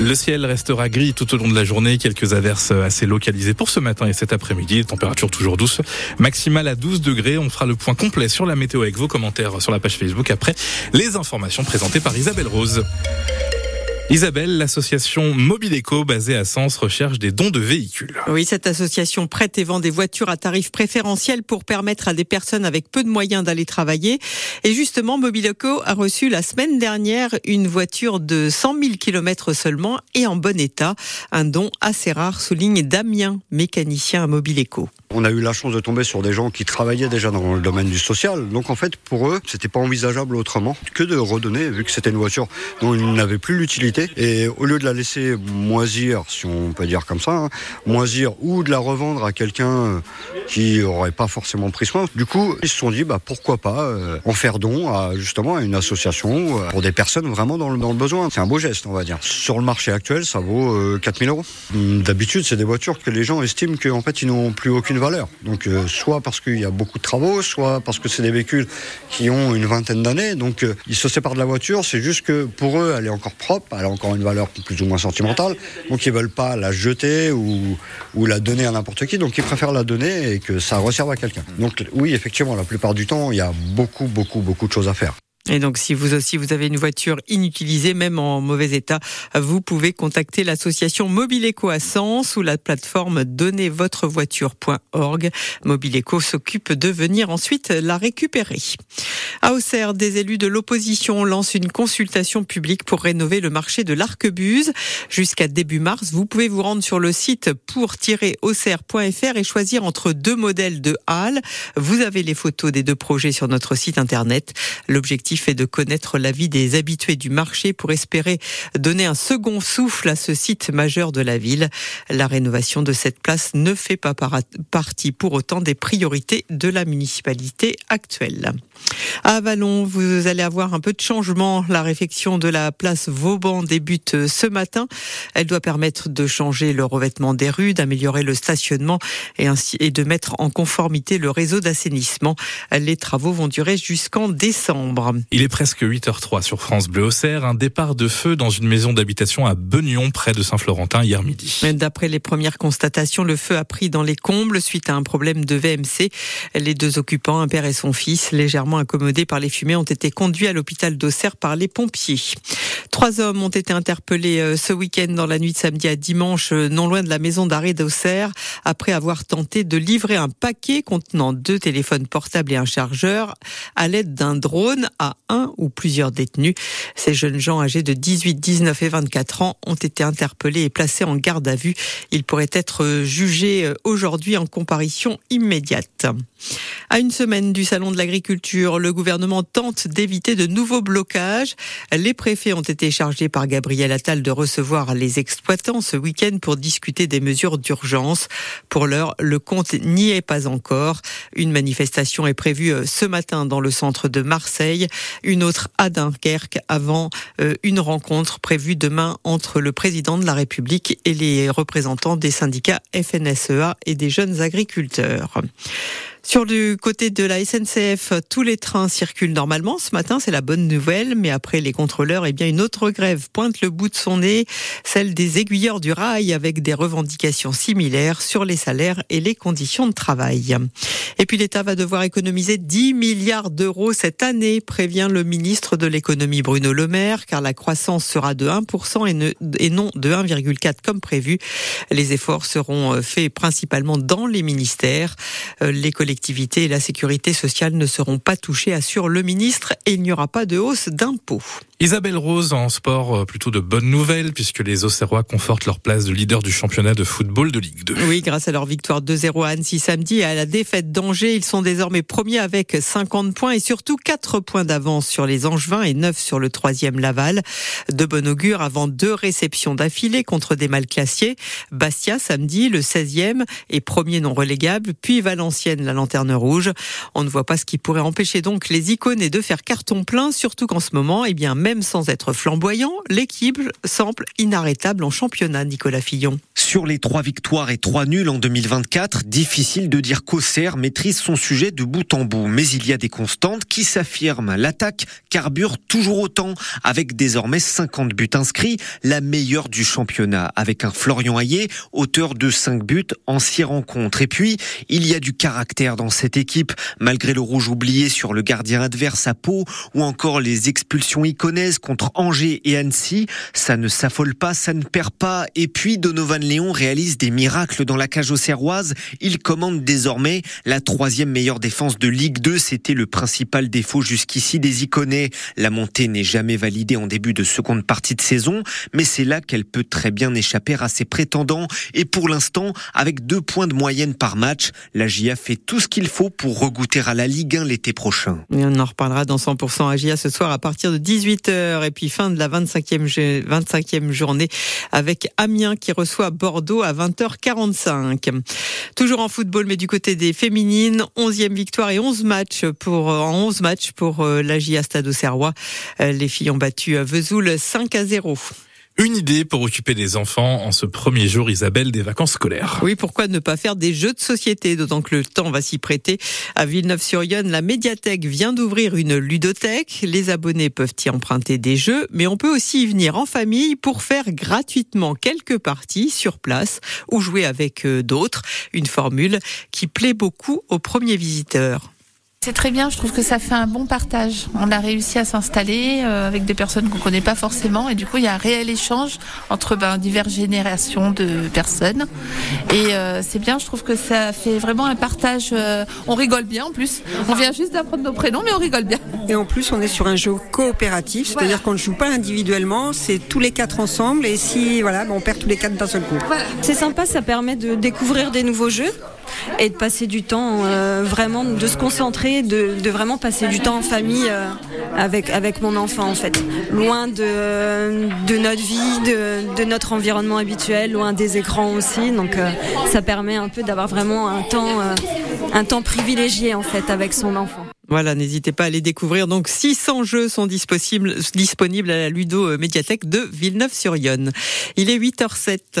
Le ciel restera gris tout au long de la journée, quelques averses assez localisées pour ce matin et cet après-midi, température toujours douce, maximale à 12 degrés. On fera le point complet sur la météo avec vos commentaires sur la page Facebook après les informations présentées par Isabelle Rose. Isabelle, l'association Mobile Eco basée à Sens recherche des dons de véhicules. Oui, cette association prête et vend des voitures à tarif préférentiel pour permettre à des personnes avec peu de moyens d'aller travailler. Et justement, Mobile Eco a reçu la semaine dernière une voiture de 100 000 km seulement et en bon état. Un don assez rare, souligne Damien, mécanicien à Mobile Eco. On a eu la chance de tomber sur des gens qui travaillaient déjà dans le domaine du social. Donc en fait, pour eux, c'était pas envisageable autrement que de redonner, vu que c'était une voiture dont ils n'avaient plus l'utilité. Et au lieu de la laisser moisir, si on peut dire comme ça, hein, moisir ou de la revendre à quelqu'un qui aurait pas forcément pris soin, du coup, ils se sont dit, bah pourquoi pas euh, en faire don à justement à une association euh, pour des personnes vraiment dans le, besoin. C'est un beau geste, on va dire. Sur le marché actuel, ça vaut euh, 4000 euros. D'habitude, c'est des voitures que les gens estiment qu'en fait, ils n'ont plus aucune valeur. Donc, euh, soit parce qu'il y a beaucoup de travaux, soit parce que c'est des véhicules qui ont une vingtaine d'années. Donc, euh, ils se séparent de la voiture. C'est juste que pour eux, elle est encore propre, elle a encore une valeur plus ou moins sentimentale. Donc, ils veulent pas la jeter ou, ou la donner à n'importe qui. Donc, ils préfèrent la donner et que ça resserve à quelqu'un. Donc, oui, effectivement, la plupart du temps, il y a beaucoup, beaucoup, beaucoup de choses à faire. Et donc, si vous aussi vous avez une voiture inutilisée, même en mauvais état, vous pouvez contacter l'association Mobile Eco à Sens ou la plateforme donnezvotrevoiture.org. Mobile Eco s'occupe de venir ensuite la récupérer. À Auxerre, des élus de l'opposition lancent une consultation publique pour rénover le marché de l'Arquebuse. Jusqu'à début mars, vous pouvez vous rendre sur le site pour-auxerre.fr et choisir entre deux modèles de halles. Vous avez les photos des deux projets sur notre site internet. L'objectif est de connaître l'avis des habitués du marché pour espérer donner un second souffle à ce site majeur de la ville. La rénovation de cette place ne fait pas partie pour autant des priorités de la municipalité actuelle. À Vallon, vous allez avoir un peu de changement. La réfection de la place Vauban débute ce matin. Elle doit permettre de changer le revêtement des rues, d'améliorer le stationnement et ainsi et de mettre en conformité le réseau d'assainissement. Les travaux vont durer jusqu'en décembre. Il est presque 8h03 sur France Bleu Auxerre. Un départ de feu dans une maison d'habitation à Beugnon, près de Saint-Florentin, hier midi. D'après les premières constatations, le feu a pris dans les combles suite à un problème de VMC. Les deux occupants, un père et son fils, légèrement incommodés par les fumées, ont été conduits à l'hôpital d'Auxerre par les pompiers. Trois hommes ont été interpellés euh, ce week-end dans la nuit de samedi à dimanche, euh, non loin de la maison d'arrêt d'Auxerre, après avoir tenté de livrer un paquet contenant deux téléphones portables et un chargeur à l'aide d'un drone à un ou plusieurs détenus. Ces jeunes gens âgés de 18, 19 et 24 ans ont été interpellés et placés en garde à vue. Ils pourraient être jugés aujourd'hui en comparution immédiate. À une semaine du Salon de l'agriculture, le gouvernement tente d'éviter de nouveaux blocages. Les préfets ont été chargés par Gabriel Attal de recevoir les exploitants ce week-end pour discuter des mesures d'urgence. Pour l'heure, le compte n'y est pas encore. Une manifestation est prévue ce matin dans le centre de Marseille, une autre à Dunkerque avant euh, une rencontre prévue demain entre le président de la République et les représentants des syndicats FNSEA et des jeunes agriculteurs. Sur du côté de la SNCF, tous les trains circulent normalement. Ce matin, c'est la bonne nouvelle, mais après les contrôleurs, eh bien, une autre grève pointe le bout de son nez, celle des aiguilleurs du rail avec des revendications similaires sur les salaires et les conditions de travail. Et puis l'État va devoir économiser 10 milliards d'euros cette année, prévient le ministre de l'économie Bruno Le Maire, car la croissance sera de 1% et non de 1,4 comme prévu. Les efforts seront faits principalement dans les ministères. Les collectivités et la sécurité sociale ne seront pas touchées, assure le ministre, et il n'y aura pas de hausse d'impôts. Isabelle Rose en sport, euh, plutôt de bonnes nouvelles puisque les Auxerrois confortent leur place de leader du championnat de football de Ligue 2. Oui, grâce à leur victoire 2-0 à Annecy samedi et à la défaite d'Angers, ils sont désormais premiers avec 50 points et surtout 4 points d'avance sur les Angevins et 9 sur le troisième Laval. De bon augure avant deux réceptions d'affilée contre des mal classiers. Bastia samedi, le 16e et premier non relégable, puis Valenciennes, la lanterne rouge. On ne voit pas ce qui pourrait empêcher donc les icônes de faire carton plein, surtout qu'en ce moment, eh bien, même sans être flamboyant, l'équipe semble inarrêtable en championnat, Nicolas Fillon. Sur les trois victoires et trois nuls en 2024, difficile de dire qu'Auxerre maîtrise son sujet de bout en bout. Mais il y a des constantes qui s'affirment. L'attaque carbure toujours autant, avec désormais 50 buts inscrits, la meilleure du championnat, avec un Florian Hayé, auteur de 5 buts en 6 rencontres. Et puis, il y a du caractère dans cette équipe, malgré le rouge oublié sur le gardien adverse à Pau, ou encore les expulsions contre Angers et Annecy. Ça ne s'affole pas, ça ne perd pas. Et puis, Donovan Léon réalise des miracles dans la cage auxerroise. Il commande désormais la troisième meilleure défense de Ligue 2. C'était le principal défaut jusqu'ici des Iconais. La montée n'est jamais validée en début de seconde partie de saison, mais c'est là qu'elle peut très bien échapper à ses prétendants. Et pour l'instant, avec deux points de moyenne par match, la GIA fait tout ce qu'il faut pour regoûter à la Ligue 1 l'été prochain. on en reparlera dans 100% AGIA ce soir à partir de 18h. Et puis fin de la 25e, 25e journée avec Amiens qui reçoit Bordeaux à 20h45. Toujours en football, mais du côté des féminines, 11e victoire et 11 matchs pour, en 11 matchs pour euh, la GIA Stade Auxerrois. Euh, les filles ont battu Vesoul 5 à 0. Une idée pour occuper des enfants en ce premier jour, Isabelle, des vacances scolaires. Oui, pourquoi ne pas faire des jeux de société, d'autant que le temps va s'y prêter. À Villeneuve-sur-Yonne, la médiathèque vient d'ouvrir une ludothèque. Les abonnés peuvent y emprunter des jeux, mais on peut aussi y venir en famille pour faire gratuitement quelques parties sur place ou jouer avec euh, d'autres. Une formule qui plaît beaucoup aux premiers visiteurs. C'est très bien, je trouve que ça fait un bon partage. On a réussi à s'installer euh, avec des personnes qu'on ne connaît pas forcément et du coup il y a un réel échange entre ben, diverses générations de personnes. Et euh, c'est bien, je trouve que ça fait vraiment un partage. Euh, on rigole bien en plus. On vient juste d'apprendre nos prénoms mais on rigole bien. Et en plus on est sur un jeu coopératif, c'est-à-dire qu'on ne joue pas individuellement, c'est tous les quatre ensemble et si voilà, ben, on perd tous les quatre d'un seul coup. C'est sympa, ça permet de découvrir des nouveaux jeux et de passer du temps, euh, vraiment de se concentrer, de, de, vraiment passer du temps en famille euh, avec, avec mon enfant en fait. Loin de, de notre vie, de, de notre environnement habituel, loin des écrans aussi. Donc euh, ça permet un peu d'avoir vraiment un temps, un temps privilégié en fait avec son enfant. Voilà, n'hésitez pas à les découvrir. Donc 600 jeux sont disponibles, disponibles à la Ludo Médiathèque de Villeneuve-sur-Yonne. Il est 8h07.